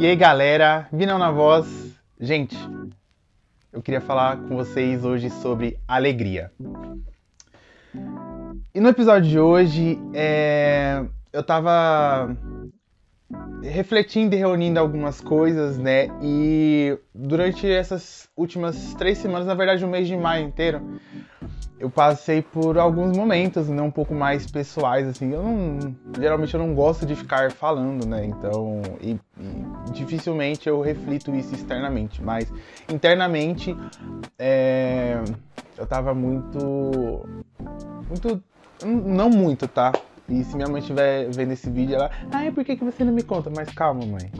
E aí galera, Vinão na voz. Gente, eu queria falar com vocês hoje sobre alegria. E no episódio de hoje, é... eu tava refletindo e reunindo algumas coisas, né? E durante essas últimas três semanas, na verdade, o mês de maio inteiro, eu passei por alguns momentos, né, um pouco mais pessoais, assim. Eu não, geralmente eu não gosto de ficar falando, né? Então, e, e dificilmente eu reflito isso externamente, mas internamente é, eu tava muito, muito, não muito, tá? E se minha mãe estiver vendo esse vídeo, ela, ai, por que, que você não me conta? Mas calma, mãe.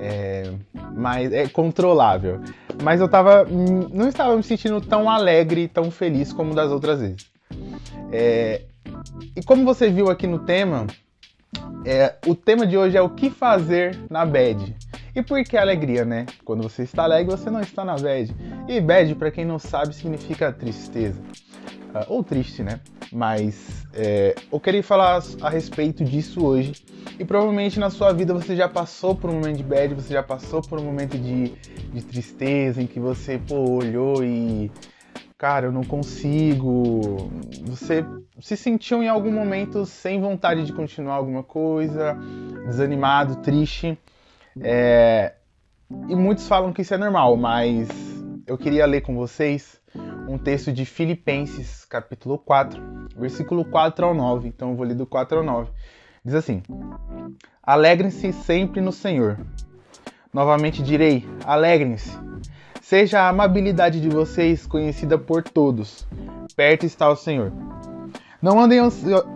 É, mas é controlável. Mas eu tava. Não estava me sentindo tão alegre, tão feliz como das outras vezes. É, e como você viu aqui no tema, é, o tema de hoje é o que fazer na bad. E por que alegria, né? Quando você está alegre, você não está na bad. E bad, para quem não sabe, significa tristeza. Uh, ou triste, né? Mas é, eu queria falar a respeito disso hoje. E provavelmente na sua vida você já passou por um momento de bad, você já passou por um momento de, de tristeza em que você pô, olhou e. Cara, eu não consigo. Você se sentiu em algum momento sem vontade de continuar alguma coisa, desanimado, triste. É, e muitos falam que isso é normal, mas eu queria ler com vocês um texto de Filipenses, capítulo 4, versículo 4 ao 9. Então eu vou ler do 4 ao 9. Diz assim: Alegrem-se sempre no Senhor. Novamente direi: alegrem-se. Seja a amabilidade de vocês conhecida por todos. Perto está o Senhor. Não andem,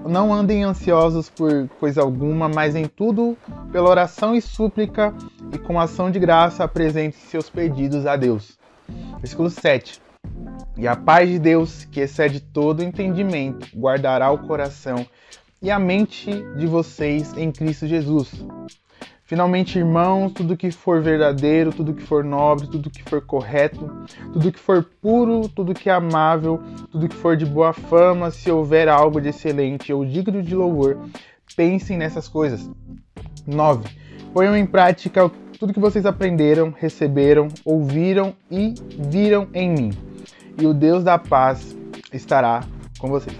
não andem ansiosos por coisa alguma, mas em tudo, pela oração e súplica e com ação de graça, apresente seus pedidos a Deus. Versículo 7. E a paz de Deus, que excede todo entendimento, guardará o coração e a mente de vocês em Cristo Jesus. Finalmente, irmãos, tudo que for verdadeiro, tudo que for nobre, tudo que for correto, tudo que for puro, tudo que é amável, tudo que for de boa fama, se houver algo de excelente ou digno de louvor, pensem nessas coisas. 9. Ponham em prática tudo que vocês aprenderam, receberam, ouviram e viram em mim e o Deus da paz estará com vocês.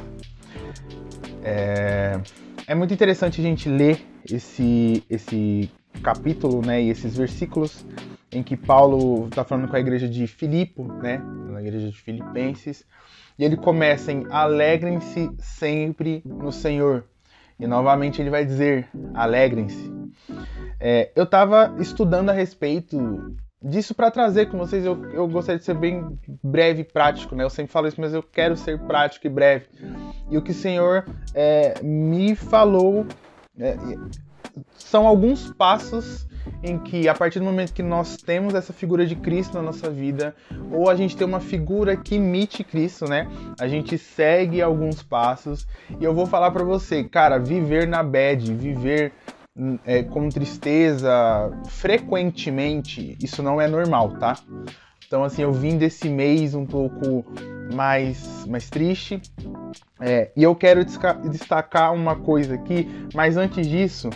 É, é muito interessante a gente ler esse, esse capítulo né, e esses versículos em que Paulo está falando com a igreja de Filipo, né, na igreja de Filipenses, e ele começa em alegrem-se sempre no Senhor. E novamente ele vai dizer: alegrem-se. É, eu estava estudando a respeito disso para trazer com vocês. Eu, eu gostaria de ser bem breve e prático, né? Eu sempre falo isso, mas eu quero ser prático e breve. E o que o Senhor é, me falou é, são alguns passos em que, a partir do momento que nós temos essa figura de Cristo na nossa vida, ou a gente tem uma figura que imite Cristo, né? A gente segue alguns passos. E eu vou falar para você, cara, viver na bad, viver é, com tristeza frequentemente, isso não é normal, tá? Então, assim, eu vim desse mês um pouco mais, mais triste. É, e eu quero destacar uma coisa aqui, mas antes disso,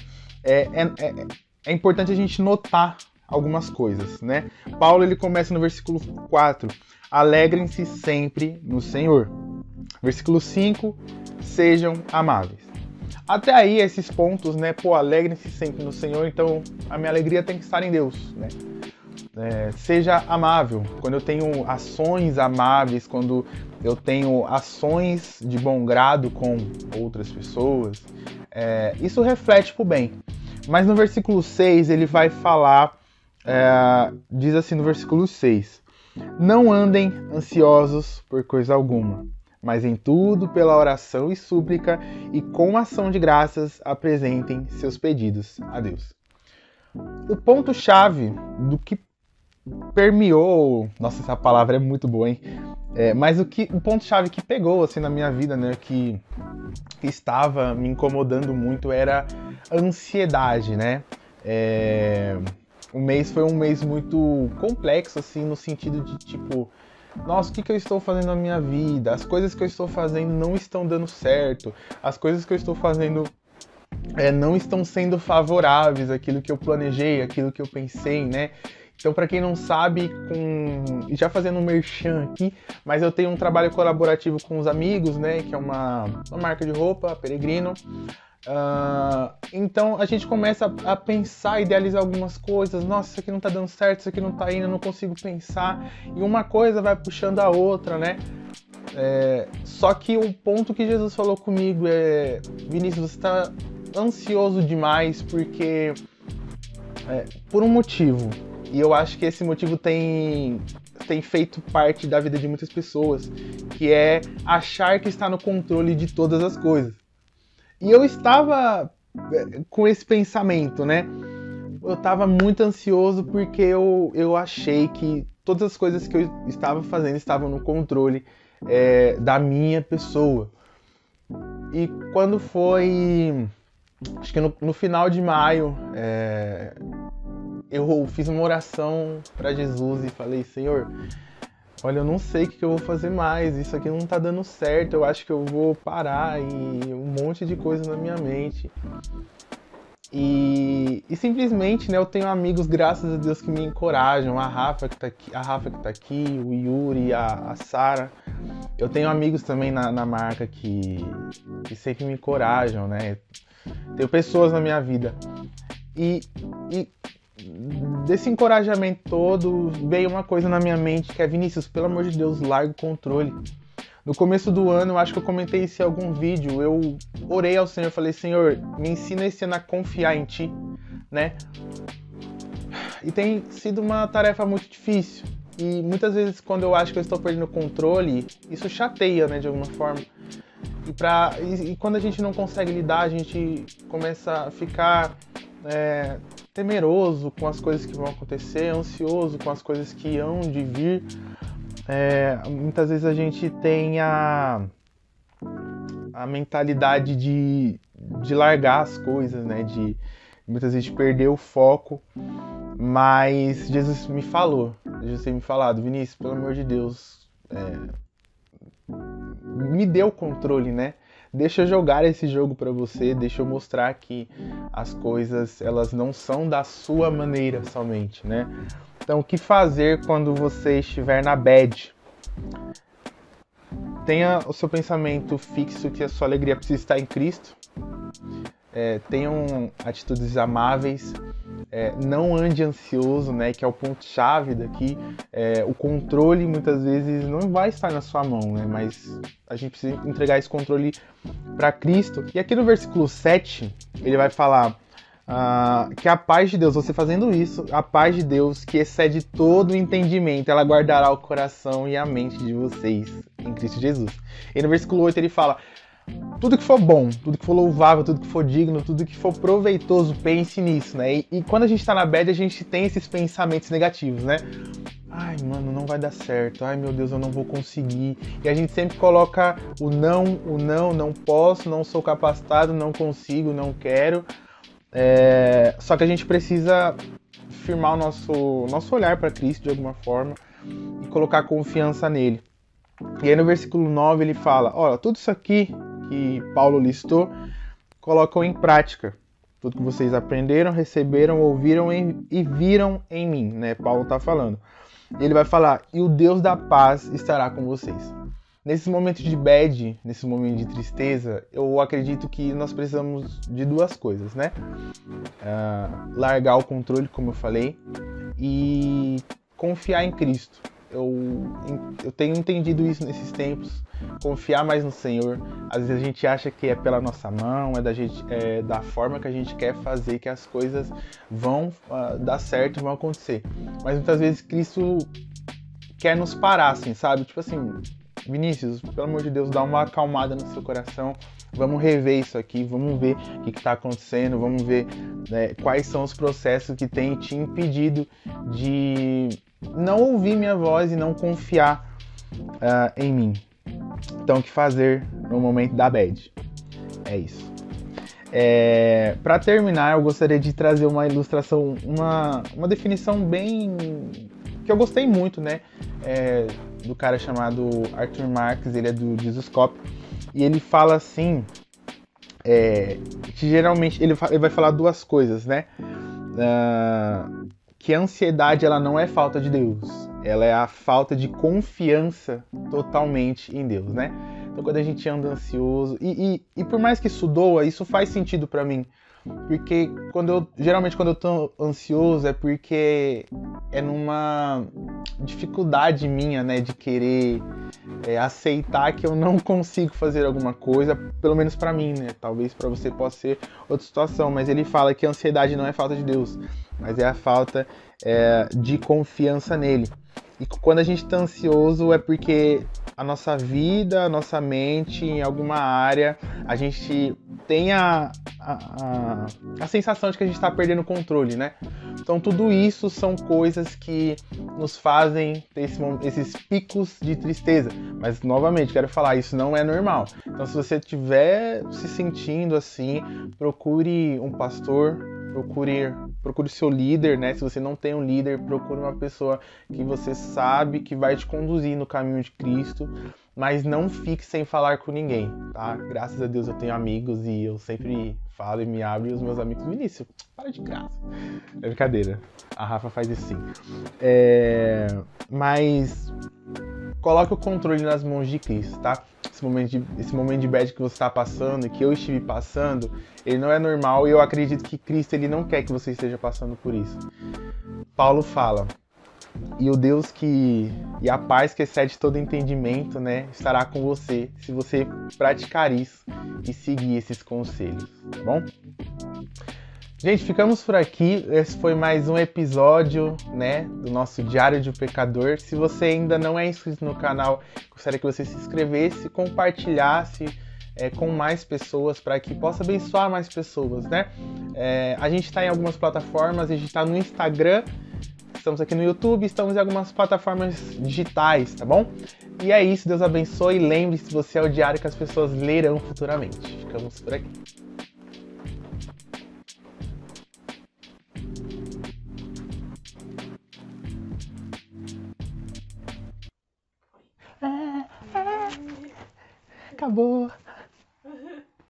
é, é, é, é importante a gente notar algumas coisas, né? Paulo ele começa no versículo 4: Alegrem-se sempre no Senhor. Versículo 5: Sejam amáveis. Até aí, esses pontos, né? Pô, alegrem-se sempre no Senhor, então a minha alegria tem que estar em Deus, né? É, seja amável. Quando eu tenho ações amáveis, quando eu tenho ações de bom grado com outras pessoas, é, isso reflete para o bem. Mas no versículo 6 ele vai falar, é, diz assim no versículo 6: Não andem ansiosos por coisa alguma mas em tudo pela oração e súplica e com ação de graças apresentem seus pedidos a Deus. O ponto-chave do que permeou, nossa, essa palavra é muito boa, hein? É, mas o que o ponto-chave que pegou assim na minha vida, né, que, estava me incomodando muito era ansiedade, né? É, o mês foi um mês muito complexo assim no sentido de tipo nossa, o que, que eu estou fazendo na minha vida? As coisas que eu estou fazendo não estão dando certo, as coisas que eu estou fazendo é, não estão sendo favoráveis àquilo que eu planejei, aquilo que eu pensei, né? Então, para quem não sabe, com... já fazendo um merchan aqui, mas eu tenho um trabalho colaborativo com os amigos, né? Que é uma, uma marca de roupa, Peregrino. Uh, então a gente começa a, pensar, idealizar algumas coisas. Nossa, isso aqui não tá dando certo, isso aqui não tá indo, eu não consigo pensar. E uma coisa vai puxando a outra, né? É, só que o ponto que Jesus falou comigo é: Vinícius, você está ansioso demais porque. É, por um motivo. E eu acho que esse motivo tem, tem feito parte da vida de muitas pessoas, que é achar que está no controle de todas as coisas. E eu estava é, com esse pensamento, né? Eu estava muito ansioso porque eu, eu achei que todas as coisas que eu estava fazendo estavam no controle é, da minha pessoa. E quando foi. Acho que no, no final de maio, é, eu fiz uma oração para Jesus e falei: Senhor, olha, eu não sei o que eu vou fazer mais, isso aqui não tá dando certo, eu acho que eu vou parar e um monte de coisa na minha mente. E, e, simplesmente, né, eu tenho amigos, graças a Deus, que me encorajam. A Rafa que tá aqui, a Rafa que tá aqui o Yuri, a, a Sara. Eu tenho amigos também na, na marca que, que sempre me encorajam, né? Tenho pessoas na minha vida. E, e desse encorajamento todo, veio uma coisa na minha mente que é Vinícius, pelo amor de Deus, larga o controle. No começo do ano, eu acho que eu comentei isso em algum vídeo, eu orei ao Senhor, falei, Senhor, me ensina esse ano a confiar em Ti, né? E tem sido uma tarefa muito difícil. E muitas vezes, quando eu acho que eu estou perdendo o controle, isso chateia, né, de alguma forma. E, pra, e, e quando a gente não consegue lidar, a gente começa a ficar é, temeroso com as coisas que vão acontecer, ansioso com as coisas que hão de vir. É, muitas vezes a gente tem a, a mentalidade de, de largar as coisas, né? De muitas vezes perder o foco. Mas Jesus me falou, Jesus tem me falado, Vinícius, pelo amor de Deus, é, me deu o controle, né? Deixa eu jogar esse jogo para você, deixa eu mostrar que as coisas elas não são da sua maneira somente, né? Então, o que fazer quando você estiver na bad? Tenha o seu pensamento fixo que a sua alegria precisa estar em Cristo. É, tenham atitudes amáveis, é, não ande ansioso, né? Que é o ponto chave daqui. É, o controle muitas vezes não vai estar na sua mão, né? Mas a gente precisa entregar esse controle para Cristo. E aqui no versículo 7, ele vai falar uh, que a paz de Deus, você fazendo isso, a paz de Deus que excede todo o entendimento, ela guardará o coração e a mente de vocês em Cristo Jesus. E no versículo 8 ele fala: tudo que for bom, tudo que for louvável, tudo que for digno, tudo que for proveitoso, pense nisso, né? E, e quando a gente tá na bad, a gente tem esses pensamentos negativos, né? Ai, mano, não vai dar certo. Ai, meu Deus, eu não vou conseguir. E a gente sempre coloca o não, o não, não posso, não sou capacitado, não consigo, não quero. É... Só que a gente precisa firmar o nosso, nosso olhar para Cristo de alguma forma e colocar confiança nele. E aí no versículo 9 ele fala: Olha, tudo isso aqui que Paulo listou, colocam em prática. Tudo que vocês aprenderam, receberam, ouviram e viram em mim, né? Paulo está falando. Ele vai falar: e o Deus da paz estará com vocês. Nesse momento de bad, nesse momento de tristeza, eu acredito que nós precisamos de duas coisas, né? Uh, largar o controle, como eu falei, e confiar em Cristo. Eu, eu tenho entendido isso nesses tempos confiar mais no Senhor. Às vezes a gente acha que é pela nossa mão, é da, gente, é da forma que a gente quer fazer que as coisas vão uh, dar certo, vão acontecer. Mas muitas vezes Cristo quer nos parar, assim, sabe? Tipo assim, Vinícius, pelo amor de Deus, dá uma acalmada no seu coração. Vamos rever isso aqui, vamos ver o que está acontecendo, vamos ver né, quais são os processos que têm te impedido de não ouvir minha voz e não confiar uh, em mim. Então, o que fazer no momento da bad? É isso. É, para terminar, eu gostaria de trazer uma ilustração, uma, uma definição bem que eu gostei muito, né? É, do cara chamado Arthur Marx, ele é do Jesuscope, e ele fala assim, é, que geralmente ele, ele, vai falar duas coisas, né? Uh, que a ansiedade ela não é falta de Deus, ela é a falta de confiança totalmente em Deus, né? Então quando a gente anda ansioso, e, e, e por mais que isso doa, isso faz sentido para mim. Porque quando eu, geralmente quando eu tô ansioso é porque é numa dificuldade minha, né, de querer é, aceitar que eu não consigo fazer alguma coisa, pelo menos para mim, né? Talvez para você possa ser outra situação, mas ele fala que a ansiedade não é falta de Deus, mas é a falta é, de confiança nele. E quando a gente está ansioso é porque a nossa vida, a nossa mente, em alguma área, a gente tem a, a, a, a sensação de que a gente está perdendo o controle, né? Então, tudo isso são coisas que nos fazem ter esse, esses picos de tristeza. Mas, novamente, quero falar, isso não é normal. Então, se você estiver se sentindo assim, procure um pastor, procure procure seu líder, né? Se você não tem um líder, procure uma pessoa que você sabe que vai te conduzir no caminho de Cristo, mas não fique sem falar com ninguém, tá? Graças a Deus eu tenho amigos e eu sempre falo e me abro e os meus amigos, Vinícius, para de graça. É brincadeira. A Rafa faz isso sim. É... Mas coloque o controle nas mãos de Cristo, tá? Esse momento de, esse momento de bad que você está passando, que eu estive passando, ele não é normal e eu acredito que Cristo ele não quer que você esteja passando por isso. Paulo fala: e o Deus que e a paz que excede todo entendimento, né, estará com você se você praticar isso e seguir esses conselhos, tá bom? Gente, ficamos por aqui. Esse foi mais um episódio, né, do nosso Diário de Pecador. Se você ainda não é inscrito no canal, gostaria que você se inscrevesse, compartilhasse é, com mais pessoas para que possa abençoar mais pessoas, né? É, a gente está em algumas plataformas, a gente está no Instagram, estamos aqui no YouTube, estamos em algumas plataformas digitais, tá bom? E é isso, Deus abençoe. Lembre-se, você é o diário que as pessoas lerão futuramente. Ficamos por aqui. Acabou.